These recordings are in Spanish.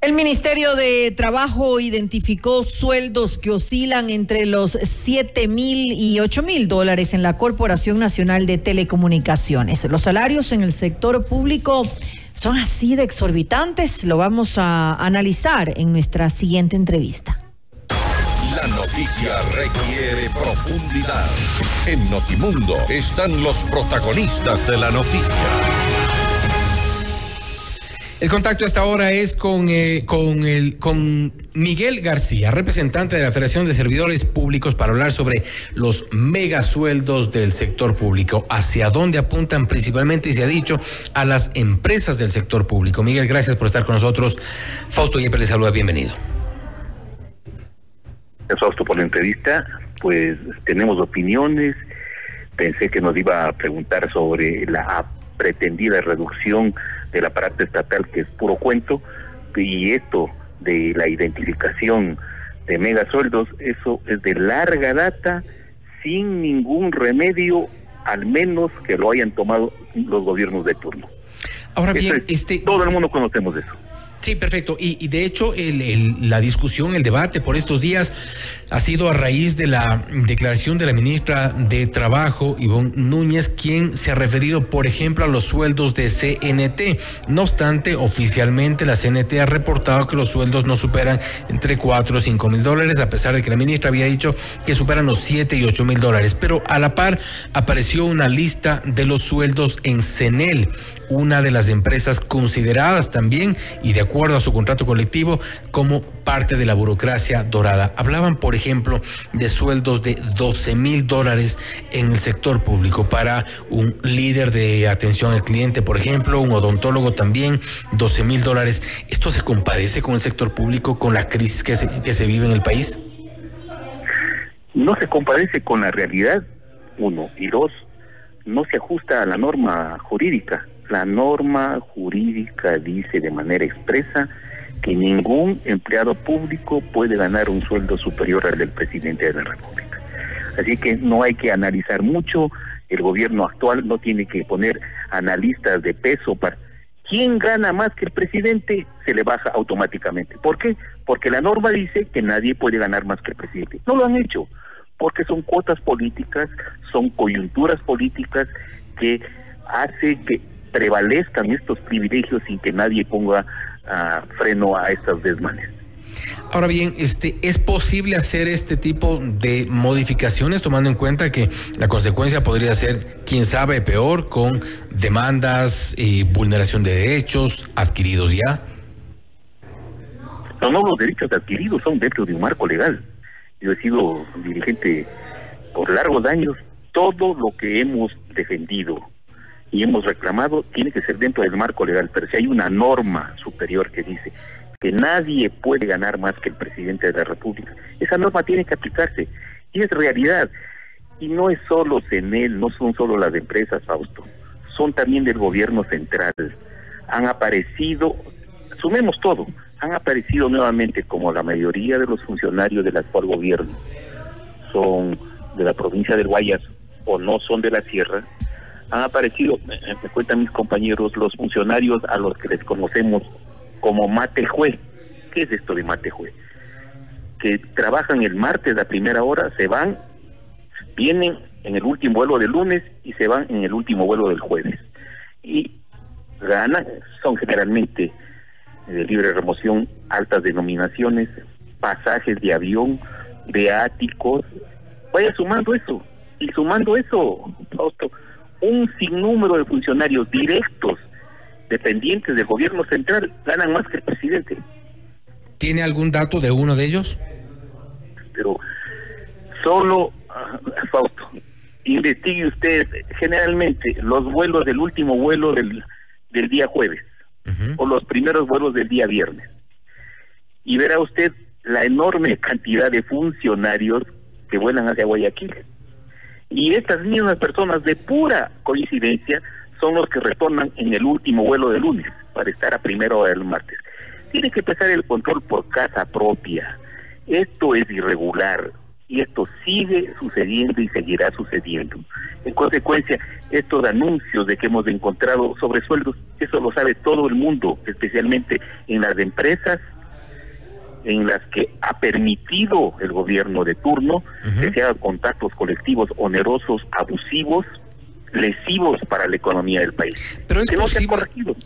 El Ministerio de Trabajo identificó sueldos que oscilan entre los 7 mil y 8 mil dólares en la Corporación Nacional de Telecomunicaciones. Los salarios en el sector público son así de exorbitantes. Lo vamos a analizar en nuestra siguiente entrevista. La noticia requiere profundidad. En Notimundo están los protagonistas de la noticia. El contacto hasta ahora es con, eh, con, el, con Miguel García, representante de la Federación de Servidores Públicos, para hablar sobre los megasueldos del sector público. ¿Hacia dónde apuntan principalmente, y se ha dicho, a las empresas del sector público? Miguel, gracias por estar con nosotros. Fausto Yepes le saluda, bienvenido. Fausto, por la entrevista. Pues tenemos opiniones. Pensé que nos iba a preguntar sobre la pretendida reducción del aparato estatal que es puro cuento y esto de la identificación de megasueldos, eso es de larga data, sin ningún remedio, al menos que lo hayan tomado los gobiernos de turno. Ahora bien, este... Todo el mundo conocemos eso. Sí, perfecto. Y, de hecho, la discusión, el debate por estos días ha sido a raíz de la declaración de la ministra de Trabajo, Ivonne Núñez, quien se ha referido, por ejemplo, a los sueldos de CNT. No obstante, oficialmente la CNT ha reportado que los sueldos no superan entre 4 o 5 mil dólares, a pesar de que la ministra había dicho que superan los 7 y 8 mil dólares. Pero a la par apareció una lista de los sueldos en CENEL, una de las empresas consideradas también y de acuerdo a su contrato colectivo como parte de la burocracia dorada. Hablaban, por ejemplo, de sueldos de 12 mil dólares en el sector público para un líder de atención al cliente, por ejemplo, un odontólogo también, 12 mil dólares. ¿Esto se compadece con el sector público, con la crisis que se, que se vive en el país? No se compadece con la realidad, uno, y dos, no se ajusta a la norma jurídica. La norma jurídica dice de manera expresa que ningún empleado público puede ganar un sueldo superior al del presidente de la República. Así que no hay que analizar mucho, el gobierno actual no tiene que poner analistas de peso para... ¿Quién gana más que el presidente? Se le baja automáticamente. ¿Por qué? Porque la norma dice que nadie puede ganar más que el presidente. No lo han hecho, porque son cuotas políticas, son coyunturas políticas que hace que prevalezcan estos privilegios sin que nadie ponga freno a estas desmanes. Ahora bien, este, ¿es posible hacer este tipo de modificaciones tomando en cuenta que la consecuencia podría ser, quién sabe, peor con demandas y vulneración de derechos adquiridos ya? No, no, los derechos adquiridos son dentro de un marco legal. Yo he sido dirigente por largos años. Todo lo que hemos defendido y hemos reclamado tiene que ser dentro del marco legal, pero si hay una norma superior que dice que nadie puede ganar más que el presidente de la República, esa norma tiene que aplicarse y es realidad. Y no es solo CENEL, no son solo las empresas, Fausto, son también del gobierno central. Han aparecido, sumemos todo, han aparecido nuevamente como la mayoría de los funcionarios del actual gobierno son de la provincia del Guayas o no son de la sierra, han aparecido, me, cuentan mis compañeros, los funcionarios a los que les conocemos como matejue. ¿Qué es esto de matejue? Que trabajan el martes a primera hora, se van, vienen en el último vuelo del lunes y se van en el último vuelo del jueves. Y ganan, son generalmente de libre remoción, altas denominaciones, pasajes de avión, de áticos. Vaya sumando eso. Y sumando eso, Fausto, un sinnúmero de funcionarios directos dependientes del gobierno central ganan más que el presidente. ¿Tiene algún dato de uno de ellos? Pero solo, ah, Fausto, investigue usted generalmente los vuelos del último vuelo del, del día jueves o los primeros vuelos del día viernes. Y verá usted la enorme cantidad de funcionarios que vuelan hacia Guayaquil. Y estas mismas personas de pura coincidencia son los que retornan en el último vuelo de lunes para estar a primero del martes. Tiene que empezar el control por casa propia. Esto es irregular. y esto sigue sucediendo y seguirá sucediendo. En consecuencia, estos anuncios de que hemos encontrado sobresueldos, eso lo sabe todo el mundo, especialmente en las empresas en las que ha permitido el gobierno de turno que se hagan contactos colectivos onerosos, abusivos, lesivos para la economía del país. Pero es, posible,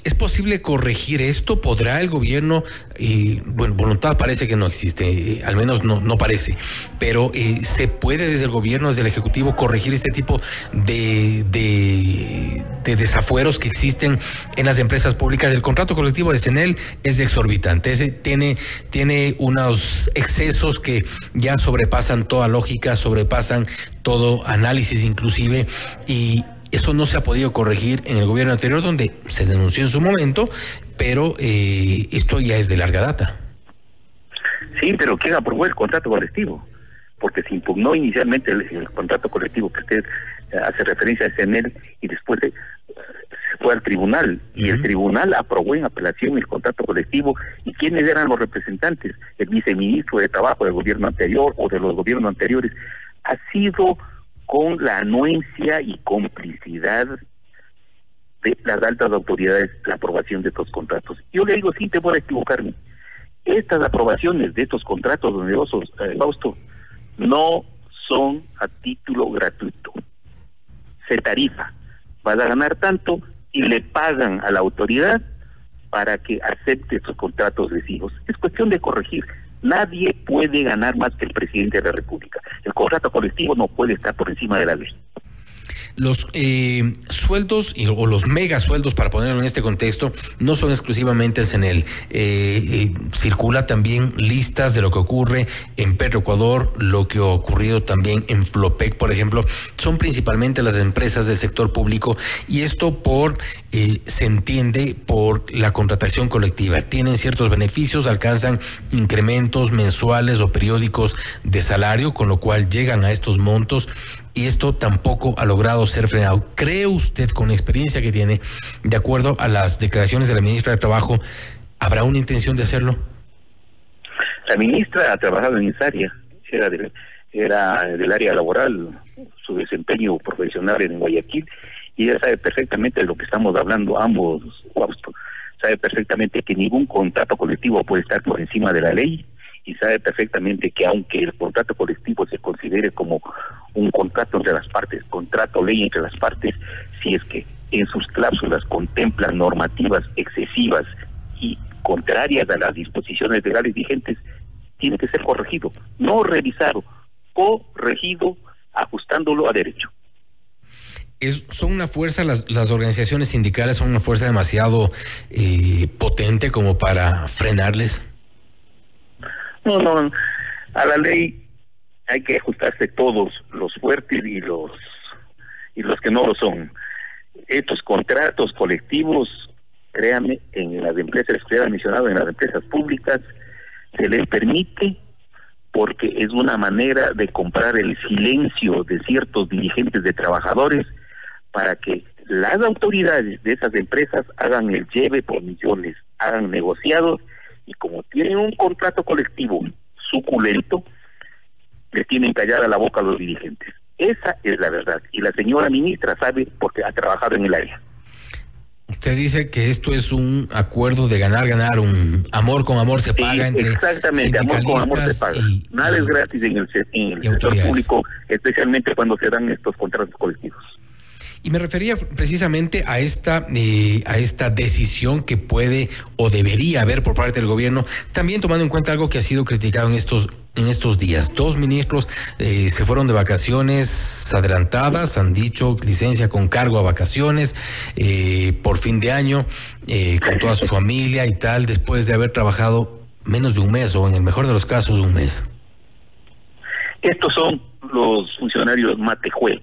¿es posible corregir esto? ¿Podrá el gobierno, y bueno, voluntad parece que no existe, eh, al menos no, no parece, pero eh, ¿se puede desde el gobierno, desde el Ejecutivo, corregir este tipo de, de, desafueros que existen en las empresas públicas? El contrato colectivo de CENEL es exorbitante, tiene, tiene unos excesos que ya sobrepasan toda lógica, sobrepasan todo análisis inclusive y eso no se ha podido corregir en el gobierno anterior donde se denunció en su momento, pero eh, esto ya es de larga data. Sí, pero ¿quién aprobó el contrato colectivo? Porque se impugnó inicialmente el, contrato colectivo que usted eh, hace referencia a CNL y después se, fue al tribunal y el tribunal aprobó en apelación el contrato colectivo y quiénes eran los representantes, el viceministro de Trabajo del gobierno anterior o de los gobiernos anteriores ha sido con la anuencia y complicidad de las altas autoridades la aprobación de estos contratos. Yo le digo sin temor a equivocarme, estas aprobaciones de estos contratos onerosos, eh, Fausto, no son a título gratuito. Se tarifa, va a ganar tanto y le pagan a la autoridad para que acepte estos contratos lesivos. Es cuestión de corregir. Nadie puede ganar más que el presidente de la República. El contrato colectivo no puede estar por encima de la ley los eh, sueldos o los mega sueldos, para ponerlo en este contexto, no son exclusivamente en CENEL. Eh, eh, circula también listas de lo que ocurre en Petroecuador, lo que ha ocurrido también en Flopec, por ejemplo. Son principalmente las empresas del sector público y esto por se entiende por la contratación colectiva. Tienen ciertos beneficios, alcanzan incrementos mensuales o periódicos de salario, con lo cual llegan a estos montos y esto tampoco ha logrado ser frenado. ¿Cree usted, con la experiencia que tiene, de acuerdo a las declaraciones de la ministra de Trabajo, habrá una intención de hacerlo? La ministra ha trabajado en esa área, era, era del área laboral, su desempeño profesional en Guayaquil, y ella sabe perfectamente de lo que estamos hablando ambos, sabe perfectamente que ningún contrato colectivo puede estar por encima de la ley y sabe perfectamente que aunque el contrato colectivo se considere como un contrato entre las partes, contrato ley entre las partes, si es que en sus cláusulas contemplan normativas excesivas y contrarias a las disposiciones legales vigentes, tiene que ser corregido, no revisado, corregido, ajustándolo a derecho. Es, son una fuerza, las, las organizaciones sindicales son una fuerza demasiado eh, potente como para frenarles. No, no, a la ley hay que ajustarse todos, los fuertes y los y los que no lo son. Estos contratos colectivos, créanme, en las empresas que usted ha mencionado, en las empresas públicas, se les permite porque es una manera de comprar el silencio de ciertos dirigentes de trabajadores para que las autoridades de esas empresas hagan el lleve por millones, hagan negociados y como tienen un contrato colectivo suculento, le tienen callada la boca a los dirigentes. Esa es la verdad. Y la señora ministra sabe porque ha trabajado en el área. Usted dice que esto es un acuerdo de ganar, ganar, un amor con amor se paga entre Exactamente, amor con amor se paga. Nada es gratis en el, en el sector público, especialmente cuando se dan estos contratos colectivos. Y me refería precisamente a esta, eh, a esta decisión que puede o debería haber por parte del gobierno, también tomando en cuenta algo que ha sido criticado en estos en estos días. Dos ministros eh, se fueron de vacaciones adelantadas, han dicho licencia con cargo a vacaciones eh, por fin de año, con toda su familia y tal, después de haber trabajado menos de un mes o en el mejor de los casos un mes. Estos son los funcionarios Matejue.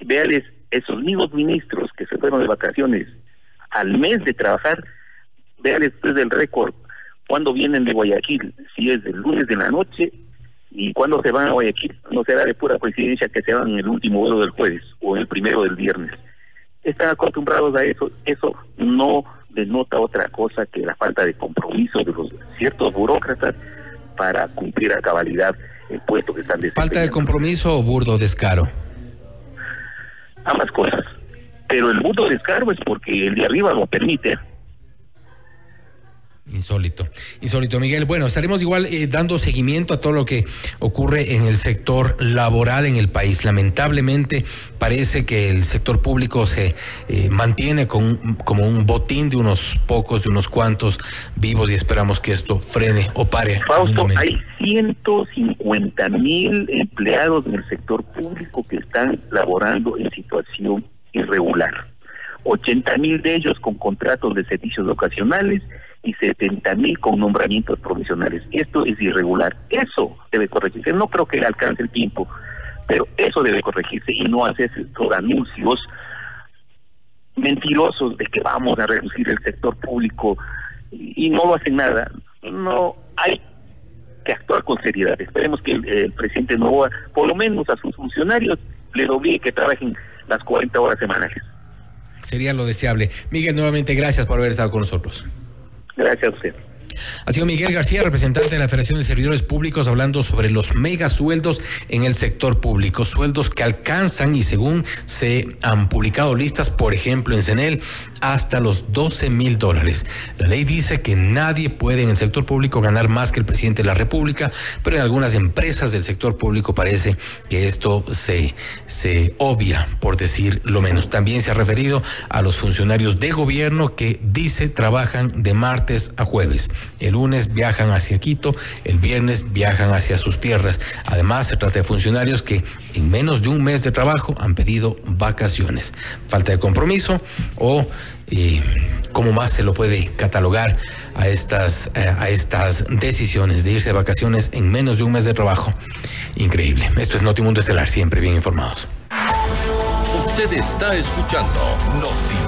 Veales esos mismos ministros que se fueron de vacaciones al mes de trabajar, vean después del récord cuando vienen de Guayaquil, si es del lunes de la noche y cuando se van a Guayaquil, no será de pura coincidencia que se van en el último vuelo del jueves o en el primero del viernes. Están acostumbrados a eso, eso no denota otra cosa que la falta de compromiso de los ciertos burócratas para cumplir a cabalidad el puesto que están ¿Falta de compromiso o burdo descaro? Ambas cosas. Pero el burdo descaro es porque el de arriba lo permite. Insólito, insólito, Miguel. Bueno, estaremos igual eh, dando seguimiento a todo lo que ocurre en el sector laboral en el país. Lamentablemente parece que el sector público se eh, mantiene con, como un botín de unos pocos, de unos cuantos vivos y esperamos que esto frene o pare. Fausto, hay 150 mil empleados en el sector público que están laborando en situación irregular. 80 mil de ellos con contratos de servicios ocasionales y 70 mil con nombramientos provisionales. Esto es irregular. Eso debe corregirse. No creo que alcance el tiempo, pero eso debe corregirse y no hacer estos anuncios mentirosos de que vamos a reducir el sector público y, no lo hacen nada. No hay que actuar con seriedad. Esperemos que el, presidente Novoa, por lo menos a sus funcionarios, les obligue que trabajen las 40 horas semanales. Sería lo deseable. Miguel, nuevamente gracias por haber estado con nosotros. Gracias a usted. Ha sido Miguel García, representante de la Federación de Servidores Públicos, hablando sobre los mega sueldos en el sector público. Sueldos que alcanzan, y según se han publicado listas, por ejemplo, en CENEL, hasta los 12 mil dólares. La ley dice que nadie puede en el sector público ganar más que el presidente de la República, pero en algunas empresas del sector público parece que esto se, se obvia, por decir lo menos. También se ha referido a los funcionarios de gobierno que dice trabajan de martes a jueves. El lunes viajan hacia Quito, el viernes viajan hacia sus tierras. Además, se trata de funcionarios que en menos de un mes de trabajo han pedido vacaciones. Falta de compromiso o eh, cómo más se lo puede catalogar a estas, eh, a estas decisiones de irse de vacaciones en menos de un mes de trabajo. Increíble. Esto es Notimundo Estelar, siempre bien informados. Usted está escuchando Notimundo.